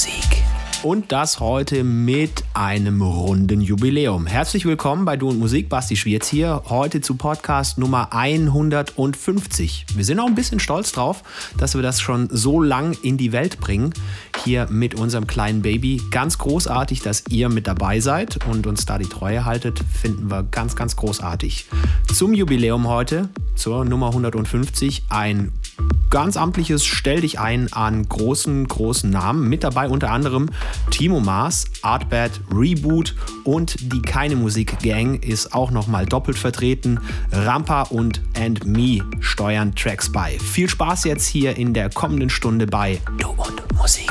Musik. Und das heute mit einem runden Jubiläum. Herzlich willkommen bei Du und Musik, Basti Schwierz hier. Heute zu Podcast Nummer 150. Wir sind auch ein bisschen stolz drauf, dass wir das schon so lang in die Welt bringen. Hier mit unserem kleinen Baby. Ganz großartig, dass ihr mit dabei seid und uns da die Treue haltet. Finden wir ganz, ganz großartig. Zum Jubiläum heute, zur Nummer 150, ein ganz amtliches Stell dich ein an großen, großen Namen. Mit dabei unter anderem Timo Maas, Artbad, Reboot und die Keine Musik Gang ist auch nochmal doppelt vertreten. Rampa und And Me steuern Tracks bei. Viel Spaß jetzt hier in der kommenden Stunde bei Du und Musik.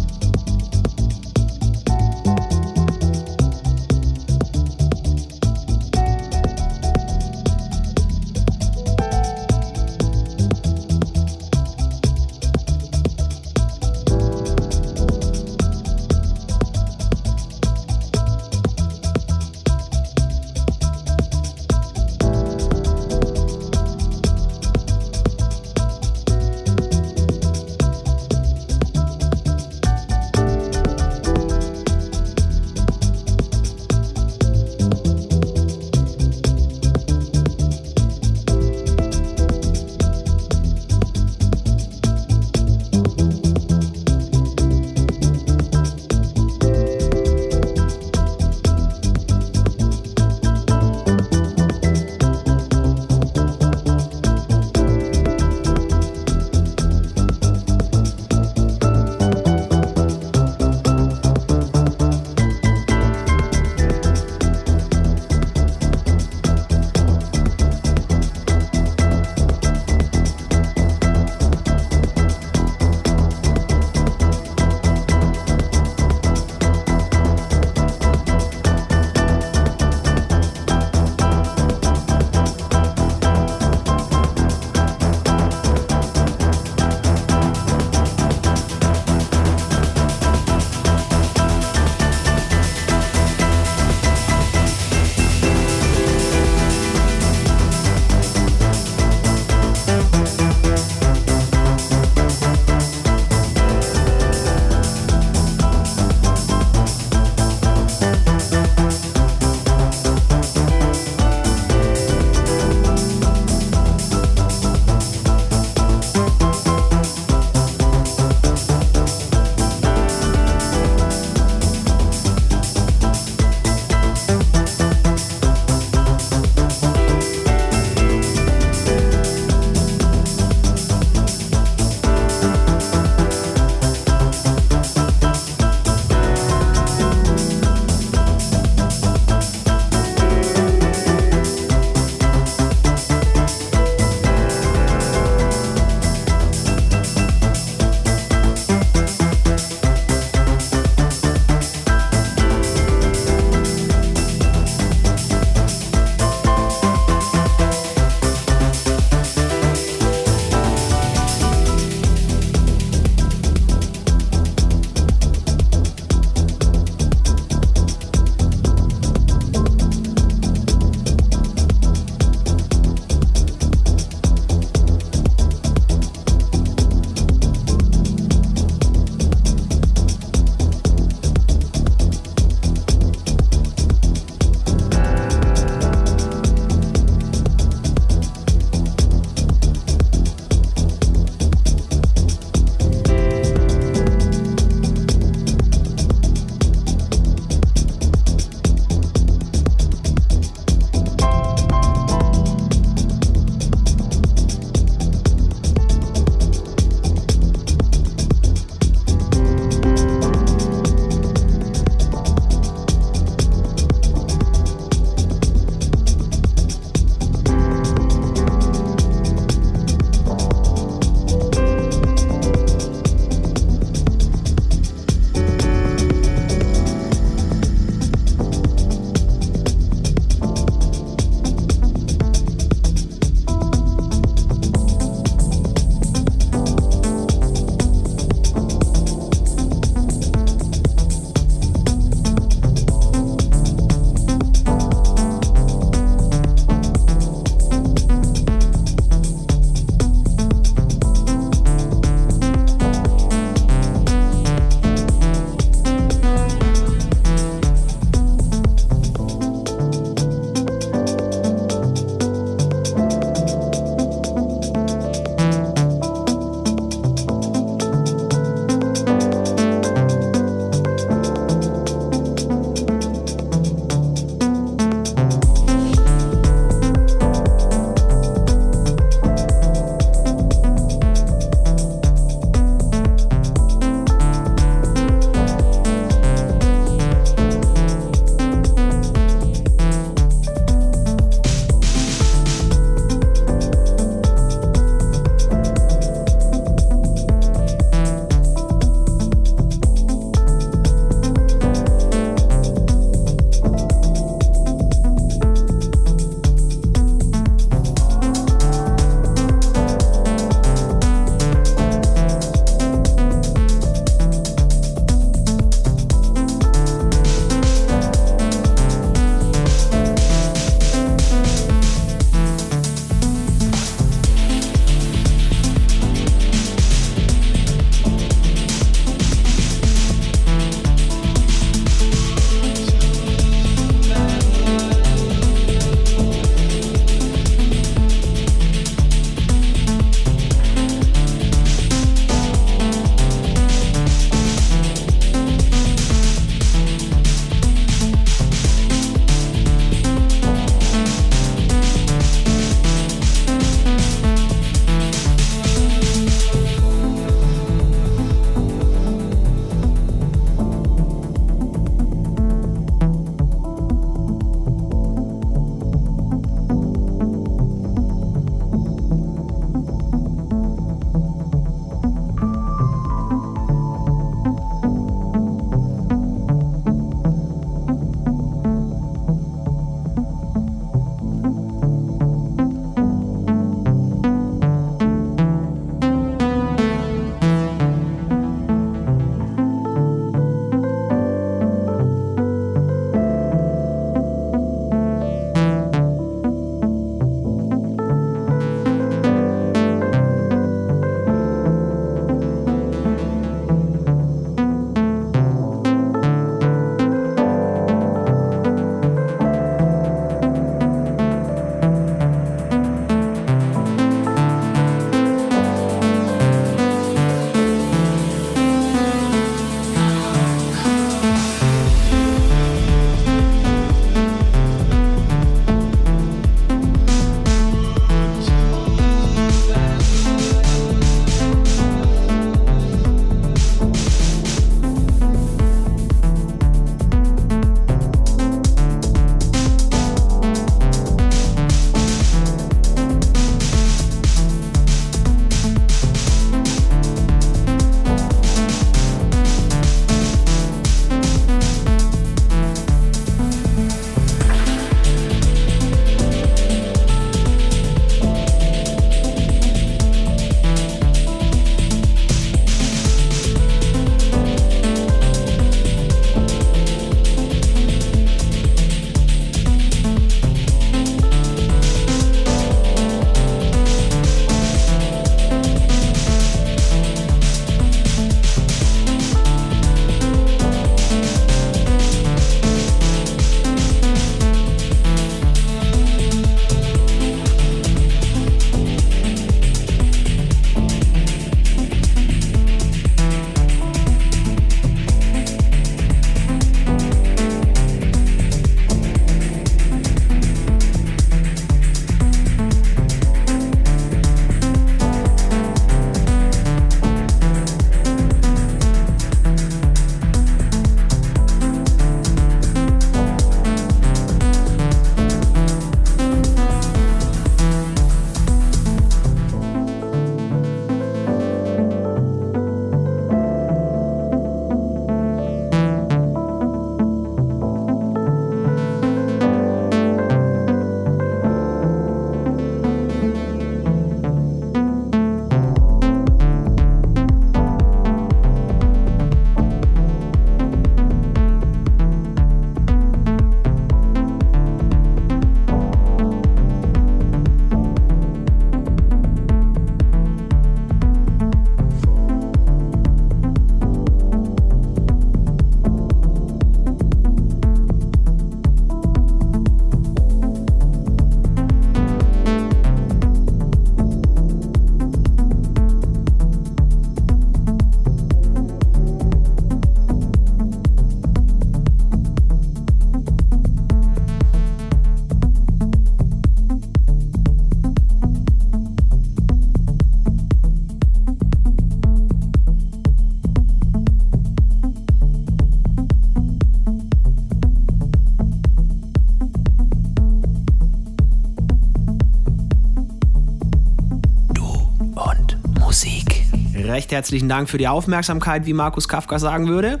Herzlichen Dank für die Aufmerksamkeit, wie Markus Kafka sagen würde.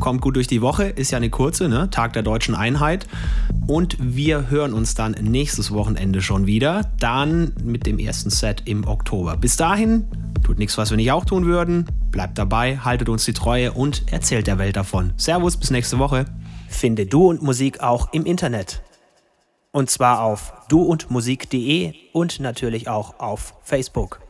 Kommt gut durch die Woche, ist ja eine kurze, ne? Tag der deutschen Einheit. Und wir hören uns dann nächstes Wochenende schon wieder. Dann mit dem ersten Set im Oktober. Bis dahin, tut nichts, was wir nicht auch tun würden. Bleibt dabei, haltet uns die Treue und erzählt der Welt davon. Servus, bis nächste Woche. Finde Du und Musik auch im Internet. Und zwar auf duundmusik.de und natürlich auch auf Facebook.